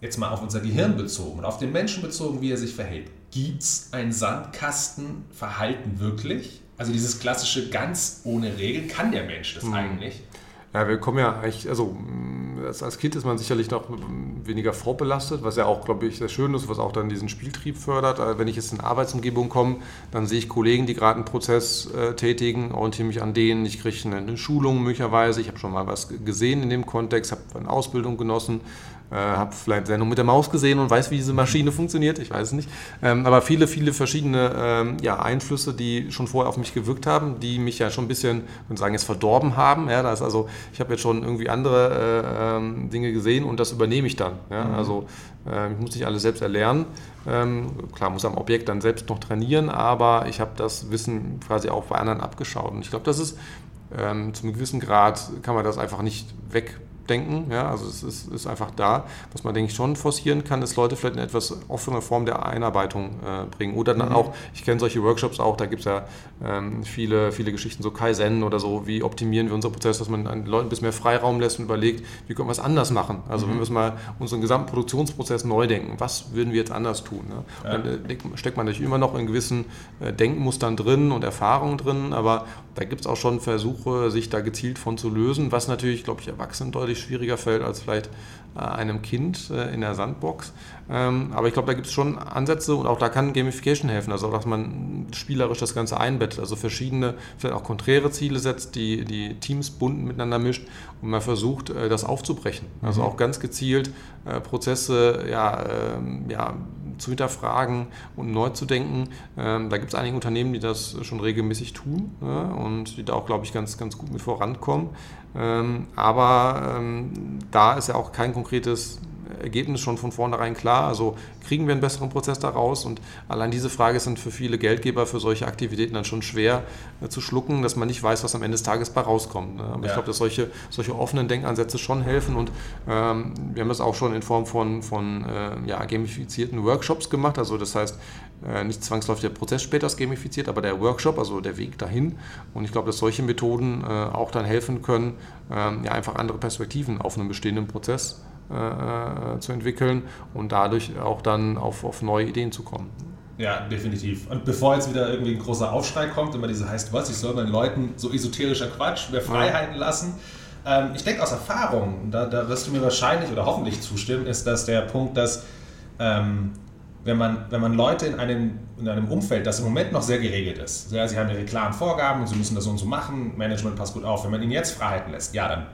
jetzt mal auf unser Gehirn bezogen und auf den Menschen bezogen, wie er sich verhält. Gibt es ein Sandkastenverhalten wirklich? Also dieses klassische ganz ohne Regeln, kann der Mensch das hm. eigentlich? Ja, wir kommen ja eigentlich, also als Kind ist man sicherlich noch weniger vorbelastet, was ja auch, glaube ich, sehr schön ist, was auch dann diesen Spieltrieb fördert. Also wenn ich jetzt in Arbeitsumgebung komme, dann sehe ich Kollegen, die gerade einen Prozess äh, tätigen, orientiere mich an denen, ich kriege eine, eine Schulung möglicherweise, ich habe schon mal was gesehen in dem Kontext, habe eine Ausbildung genossen, äh, habe vielleicht Sendung mit der Maus gesehen und weiß, wie diese Maschine funktioniert, ich weiß es nicht. Ähm, aber viele, viele verschiedene ähm, ja, Einflüsse, die schon vorher auf mich gewirkt haben, die mich ja schon ein bisschen, ich sagen, jetzt verdorben haben. Ja, das also, ich habe jetzt schon irgendwie andere äh, ähm, Dinge gesehen und das übernehme ich dann. Ja? Mhm. Also äh, ich muss nicht alles selbst erlernen. Ähm, klar, muss am Objekt dann selbst noch trainieren, aber ich habe das Wissen quasi auch bei anderen abgeschaut. Und ich glaube, das ist ähm, zum gewissen Grad kann man das einfach nicht weg denken. Ja, also es ist, ist, einfach da. Was man, denke ich, schon forcieren kann, ist Leute vielleicht in etwas offene Form der Einarbeitung äh, bringen. Oder dann mhm. auch, ich kenne solche Workshops auch, da gibt es ja ähm, viele, viele Geschichten, so Kaizen oder so, wie optimieren wir unser Prozess, dass man den Leuten ein bisschen mehr Freiraum lässt und überlegt, wie können wir es anders machen. Also mhm. wenn wir es mal unseren gesamten Produktionsprozess neu denken, was würden wir jetzt anders tun? Ne? Ja. Dann äh, steckt man natürlich immer noch in gewissen äh, Denkmustern drin und Erfahrungen drin, aber da gibt es auch schon Versuche, sich da gezielt von zu lösen, was natürlich, glaube ich, Erwachsenen deutlich schwieriger fällt als vielleicht äh, einem Kind äh, in der Sandbox. Ähm, aber ich glaube, da gibt es schon Ansätze und auch da kann Gamification helfen, also dass man spielerisch das Ganze einbettet, also verschiedene, vielleicht auch konträre Ziele setzt, die die Teams bunt miteinander mischt und man versucht, äh, das aufzubrechen. Also mhm. auch ganz gezielt Prozesse ja, ähm, ja, zu hinterfragen und neu zu denken. Ähm, da gibt es einige Unternehmen, die das schon regelmäßig tun ne, und die da auch, glaube ich, ganz, ganz gut mit vorankommen. Ähm, aber ähm, da ist ja auch kein konkretes Ergebnis schon von vornherein klar. Also kriegen wir einen besseren Prozess daraus? Und allein diese Frage dann für viele Geldgeber für solche Aktivitäten dann schon schwer äh, zu schlucken, dass man nicht weiß, was am Ende des Tages bei rauskommt. Ne? Aber ja. ich glaube, dass solche, solche offenen Denkansätze schon helfen. Und ähm, wir haben das auch schon in Form von, von äh, ja, gamifizierten Workshops gemacht. Also das heißt, äh, nicht zwangsläufig der Prozess später ist gamifiziert, aber der Workshop, also der Weg dahin. Und ich glaube, dass solche Methoden äh, auch dann helfen können, ähm, ja, einfach andere Perspektiven auf einen bestehenden Prozess äh, äh, zu entwickeln und dadurch auch dann auf, auf neue Ideen zu kommen. Ja, definitiv. Und bevor jetzt wieder irgendwie ein großer Aufschrei kommt, immer diese heißt was, ich soll meinen Leuten so esoterischer Quatsch, mehr Freiheiten ja. lassen. Ähm, ich denke aus Erfahrung, da, da wirst du mir wahrscheinlich oder hoffentlich zustimmen, ist das der Punkt, dass ähm, wenn, man, wenn man Leute in einem, in einem Umfeld, das im Moment noch sehr geregelt ist, ja, sie haben ihre klaren Vorgaben und sie müssen das so und so machen, Management passt gut auf, wenn man ihnen jetzt Freiheiten lässt, ja, dann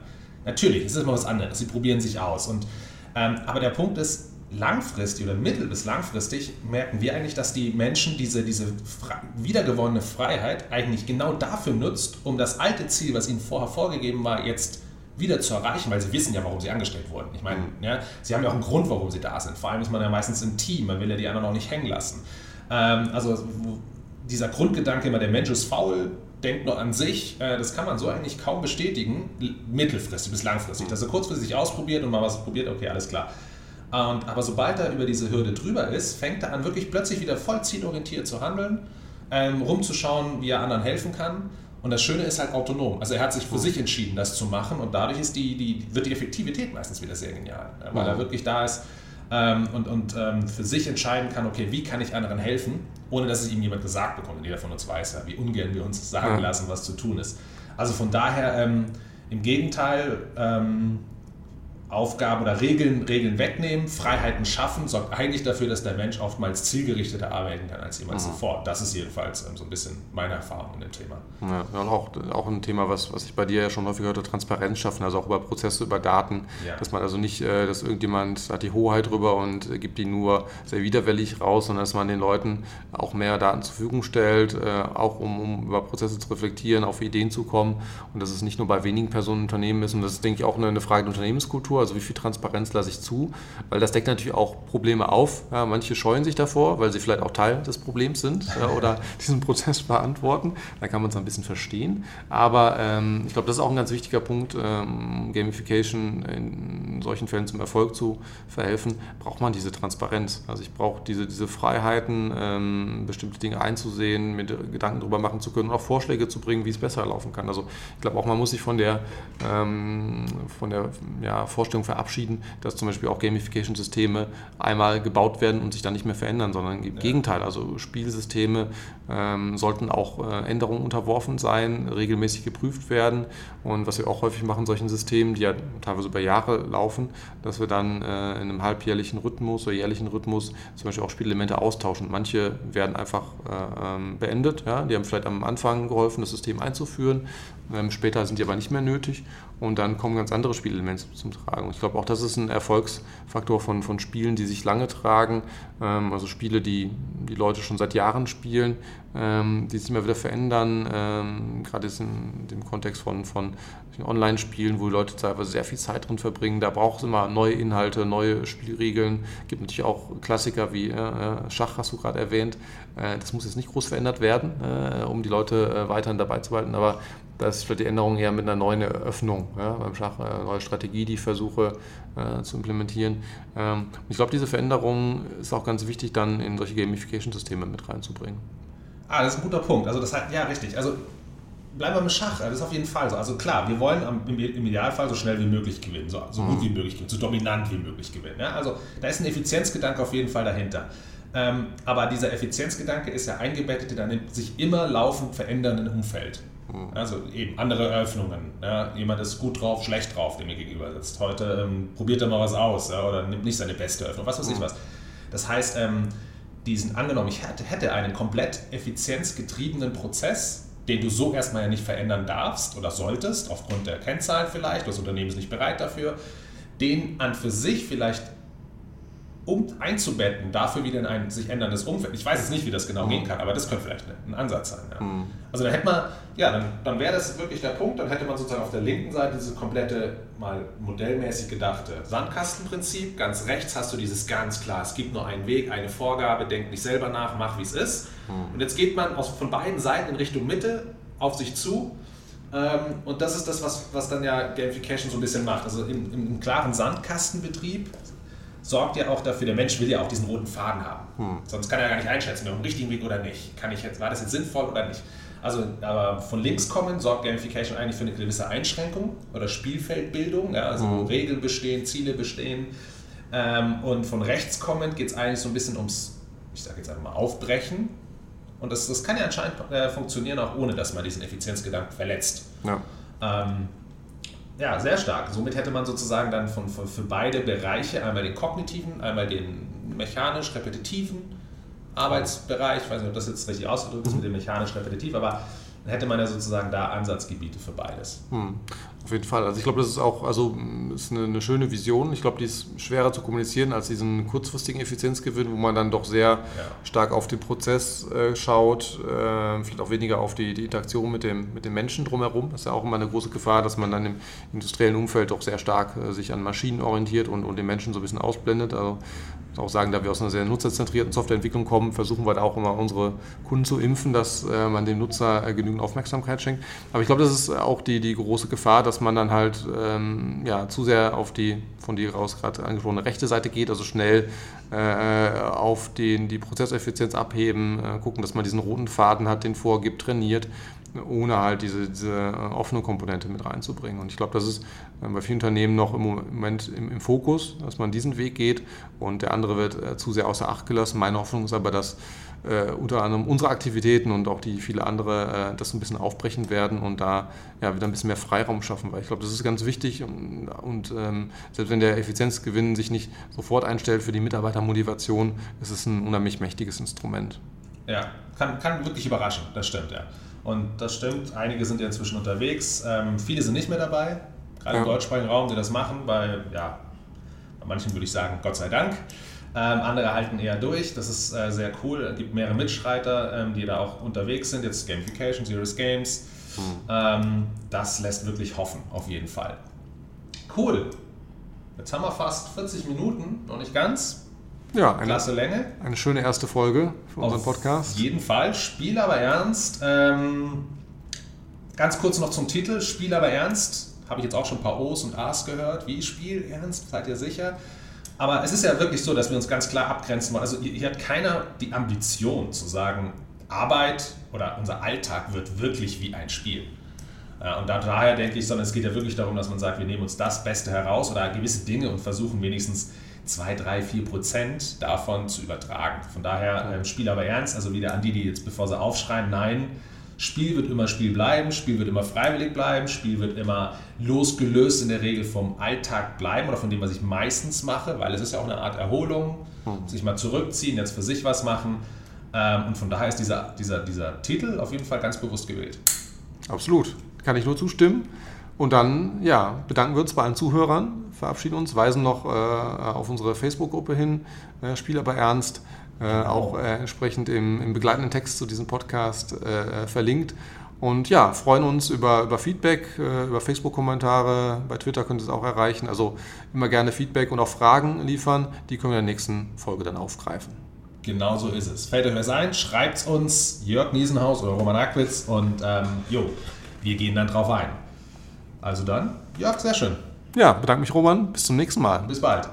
Natürlich, es ist immer was anderes. Sie probieren sich aus. Und, ähm, aber der Punkt ist, langfristig oder mittel- bis langfristig merken wir eigentlich, dass die Menschen diese, diese wiedergewonnene Freiheit eigentlich genau dafür nutzt, um das alte Ziel, was ihnen vorher vorgegeben war, jetzt wieder zu erreichen, weil sie wissen ja, warum sie angestellt wurden. Ich meine, mhm. ja, sie haben ja auch einen Grund, warum sie da sind. Vor allem ist man ja meistens im Team, man will ja die anderen auch nicht hängen lassen. Ähm, also dieser Grundgedanke immer, der Mensch ist faul, denkt nur an sich, äh, das kann man so eigentlich kaum bestätigen, mittelfristig bis langfristig. Dass er kurzfristig ausprobiert und mal was probiert, okay, alles klar. Und, aber sobald er über diese Hürde drüber ist, fängt er an, wirklich plötzlich wieder voll zielorientiert zu handeln, ähm, rumzuschauen, wie er anderen helfen kann. Und das Schöne ist halt autonom. Also er hat sich für sich entschieden, das zu machen und dadurch ist die, die, wird die Effektivität meistens wieder sehr genial, weil er wirklich da ist ähm, und, und ähm, für sich entscheiden kann, okay, wie kann ich anderen helfen, ohne dass es ihm jemand gesagt bekommt. Und jeder von uns weiß ja, wie ungern wir uns sagen lassen, was zu tun ist. Also von daher, ähm, im Gegenteil, ähm, Aufgaben oder Regeln, Regeln wegnehmen, Freiheiten schaffen, sorgt eigentlich dafür, dass der Mensch oftmals zielgerichteter arbeiten kann als jemals mhm. zuvor. Das ist jedenfalls ähm, so ein bisschen meine Erfahrung in dem Thema. Ja, und auch, auch ein Thema, was, was ich bei dir ja schon häufig gehört habe, Transparenz schaffen, also auch über Prozesse, über Daten, ja. dass man also nicht, äh, dass irgendjemand hat die Hoheit drüber und äh, gibt die nur sehr widerwillig raus, sondern dass man den Leuten auch mehr Daten zur Verfügung stellt, äh, auch um, um über Prozesse zu reflektieren, auf Ideen zu kommen und dass es nicht nur bei wenigen Personen Unternehmen ist und das ist, denke ich, auch eine, eine Frage der Unternehmenskultur also wie viel Transparenz lasse ich zu, weil das deckt natürlich auch Probleme auf. Ja, manche scheuen sich davor, weil sie vielleicht auch Teil des Problems sind ja, oder diesen Prozess verantworten. Da kann man es ein bisschen verstehen. Aber ähm, ich glaube, das ist auch ein ganz wichtiger Punkt, ähm, Gamification in solchen Fällen zum Erfolg zu verhelfen, braucht man diese Transparenz. Also ich brauche diese, diese Freiheiten, ähm, bestimmte Dinge einzusehen, mir Gedanken darüber machen zu können und auch Vorschläge zu bringen, wie es besser laufen kann. Also ich glaube auch, man muss sich von der, ähm, von der ja, Vorstellung Vorstellung verabschieden, dass zum Beispiel auch Gamification-Systeme einmal gebaut werden und sich dann nicht mehr verändern, sondern im ja. Gegenteil. Also Spielsysteme ähm, sollten auch äh, Änderungen unterworfen sein, regelmäßig geprüft werden. Und was wir auch häufig machen, solchen Systemen, die ja teilweise über Jahre laufen, dass wir dann äh, in einem halbjährlichen Rhythmus oder jährlichen Rhythmus zum Beispiel auch Spielelemente austauschen. Manche werden einfach äh, ähm, beendet. Ja? Die haben vielleicht am Anfang geholfen, das System einzuführen. Ähm, später sind die aber nicht mehr nötig und dann kommen ganz andere Spielelemente zum Tragen. Ich glaube auch, das ist ein Erfolgsfaktor von, von Spielen, die sich lange tragen. Ähm, also Spiele, die die Leute schon seit Jahren spielen, ähm, die sich immer wieder verändern. Ähm, gerade in dem Kontext von, von Online-Spielen, wo die Leute teilweise sehr viel Zeit drin verbringen. Da braucht es immer neue Inhalte, neue Spielregeln. Es gibt natürlich auch Klassiker wie äh, Schach, hast du gerade erwähnt. Äh, das muss jetzt nicht groß verändert werden, äh, um die Leute äh, weiterhin dabei zu halten. Aber da ist vielleicht die Änderung eher mit einer neuen Eröffnung ja, beim Schach, eine neue Strategie, die ich versuche äh, zu implementieren. Ähm, ich glaube, diese Veränderung ist auch ganz wichtig, dann in solche Gamification-Systeme mit reinzubringen. Ah, das ist ein guter Punkt. Also das hat, ja, richtig. Also bleiben wir im Schach, das ist auf jeden Fall so. Also klar, wir wollen im, Idealfall so schnell wie möglich gewinnen, so, so gut mhm. wie möglich gewinnen, so dominant wie möglich gewinnen. Ja? Also da ist ein Effizienzgedanke auf jeden Fall dahinter. Ähm, aber dieser Effizienzgedanke ist ja eingebettet in einem sich immer laufend verändernden Umfeld. Mhm. Also eben andere Eröffnungen. Ja? Jemand ist gut drauf, schlecht drauf, dem mir gegenüber sitzt. Heute ähm, probiert er mal was aus ja? oder nimmt nicht seine beste Eröffnung, was weiß ich mhm. was. Das heißt, ähm, diesen angenommen, ich hätte, hätte einen komplett effizienzgetriebenen Prozess, den du so erstmal ja nicht verändern darfst oder solltest, aufgrund der Kennzahlen vielleicht, das Unternehmen ist nicht bereit dafür, den an für sich vielleicht um einzubetten, dafür wieder in ein sich änderndes Umfeld. Ich weiß jetzt nicht, wie das genau mhm. gehen kann, aber das könnte vielleicht ein Ansatz sein. Ja. Mhm. Also dann hätte man, ja, dann, dann wäre das wirklich der Punkt, dann hätte man sozusagen auf der linken Seite dieses komplette, mal modellmäßig gedachte Sandkastenprinzip. Ganz rechts hast du dieses ganz klar, es gibt nur einen Weg, eine Vorgabe, denk nicht selber nach, mach wie es ist. Mhm. Und jetzt geht man aus, von beiden Seiten in Richtung Mitte auf sich zu ähm, und das ist das, was, was dann ja Gamification so ein bisschen macht. Also im, im, im klaren Sandkastenbetrieb sorgt ja auch dafür, der Mensch will ja auch diesen roten Faden haben. Hm. Sonst kann er gar nicht einschätzen, ob im richtigen Weg oder nicht. Kann ich jetzt, war das jetzt sinnvoll oder nicht? Also, aber von links kommen sorgt Gamification eigentlich für eine gewisse Einschränkung oder Spielfeldbildung, ja, also hm. Regeln bestehen, Ziele bestehen. Ähm, und von rechts kommend geht es eigentlich so ein bisschen ums, ich sage jetzt einfach mal, Aufbrechen. Und das, das kann ja anscheinend äh, funktionieren, auch ohne dass man diesen Effizienzgedanken verletzt. Ja. Ähm, ja, sehr stark. Somit hätte man sozusagen dann von, von, für beide Bereiche einmal den kognitiven, einmal den mechanisch-repetitiven Arbeitsbereich. Ich weiß nicht, ob das jetzt richtig ausgedrückt ist mit dem mechanisch-repetitiv, aber dann hätte man ja sozusagen da Ansatzgebiete für beides. Hm, auf jeden Fall. Also ich glaube, das ist auch also ist eine, eine, schöne Vision. Ich glaube, die ist schwerer zu kommunizieren als diesen kurzfristigen Effizienzgewinn, wo man dann doch sehr ja. stark auf den Prozess äh, schaut, äh, vielleicht auch weniger auf die, die Interaktion mit dem, mit dem Menschen drumherum. Das ist ja auch immer eine große Gefahr, dass man dann im industriellen Umfeld doch sehr stark äh, sich an Maschinen orientiert und, und den Menschen so ein bisschen ausblendet. Also auch sagen, da wir aus einer sehr nutzerzentrierten Softwareentwicklung kommen, versuchen wir da auch immer unsere Kunden zu impfen, dass äh, man dem Nutzer äh, genügend genügend Aufmerksamkeit schenkt. Aber ich glaube, das ist auch die, die große Gefahr, dass man dann halt ähm, ja, zu sehr auf die von dir raus gerade angesprochene rechte Seite geht, also schnell äh, auf den, die Prozesseffizienz abheben, äh, gucken, dass man diesen roten Faden hat, den vorgibt, trainiert ohne halt diese, diese äh, offene Komponente mit reinzubringen. Und ich glaube, das ist äh, bei vielen Unternehmen noch im Moment im, im, Fokus, dass man diesen Weg geht und der andere wird äh, zu sehr außer Acht gelassen. Meine Hoffnung ist aber, dass äh, unter anderem unsere Aktivitäten und auch die viele andere äh, das ein bisschen aufbrechen werden und da ja, wieder ein bisschen mehr Freiraum schaffen, weil ich glaube, das ist ganz wichtig und, und ähm, selbst wenn der Effizienzgewinn sich nicht sofort einstellt für die Mitarbeitermotivation, ist es ein unheimlich mächtiges Instrument. Ja, kann, kann wirklich überraschen, das stimmt, ja. Und das stimmt, einige sind ja inzwischen unterwegs, ähm, viele sind nicht mehr dabei, gerade ja. im deutschsprachigen Raum, die das machen, weil, ja, bei manchen würde ich sagen, Gott sei Dank. Ähm, andere halten eher durch, das ist äh, sehr cool. Es gibt mehrere Mitstreiter, ähm, die da auch unterwegs sind. Jetzt Gamification, Serious Games. Mhm. Ähm, das lässt wirklich hoffen, auf jeden Fall. Cool. Jetzt haben wir fast 40 Minuten, noch nicht ganz. Ja, eine, klasse Länge. Eine schöne erste Folge für unseren Auf Podcast. Auf jeden Fall. Spiel aber ernst. Ähm, ganz kurz noch zum Titel. Spiel aber ernst. Habe ich jetzt auch schon ein paar O's und A's gehört. Wie Spiel ernst? Seid ihr sicher? Aber es ist ja wirklich so, dass wir uns ganz klar abgrenzen wollen. Also hier hat keiner die Ambition zu sagen, Arbeit oder unser Alltag wird wirklich wie ein Spiel. Äh, und daher denke ich, sondern es geht ja wirklich darum, dass man sagt, wir nehmen uns das Beste heraus oder gewisse Dinge und versuchen wenigstens 2, 3, 4 Prozent davon zu übertragen. Von daher ähm, Spiel aber ernst, also wieder an die, die jetzt bevor sie aufschreien, nein, Spiel wird immer Spiel bleiben, Spiel wird immer freiwillig bleiben, Spiel wird immer losgelöst in der Regel vom Alltag bleiben oder von dem, was ich meistens mache, weil es ist ja auch eine Art Erholung, mhm. sich mal zurückziehen, jetzt für sich was machen. Ähm, und von daher ist dieser, dieser, dieser Titel auf jeden Fall ganz bewusst gewählt. Absolut, kann ich nur zustimmen. Und dann ja, bedanken wir uns bei allen Zuhörern, verabschieden uns, weisen noch äh, auf unsere Facebook-Gruppe hin, äh, Spiel aber ernst, äh, auch äh, entsprechend im, im, begleitenden Text zu diesem Podcast äh, verlinkt. Und ja, freuen uns über, über Feedback, äh, über Facebook-Kommentare, bei Twitter könnt ihr es auch erreichen. Also immer gerne Feedback und auch Fragen liefern, die können wir in der nächsten Folge dann aufgreifen. Genau so ist es. Fällt euch was ein, schreibt es uns, Jörg Niesenhaus oder Roman Ackwitz und ähm, jo, wir gehen dann drauf ein. Also dann, Jörg, sehr schön. Ja, bedanke mich, Roman. Bis zum nächsten Mal. Bis bald.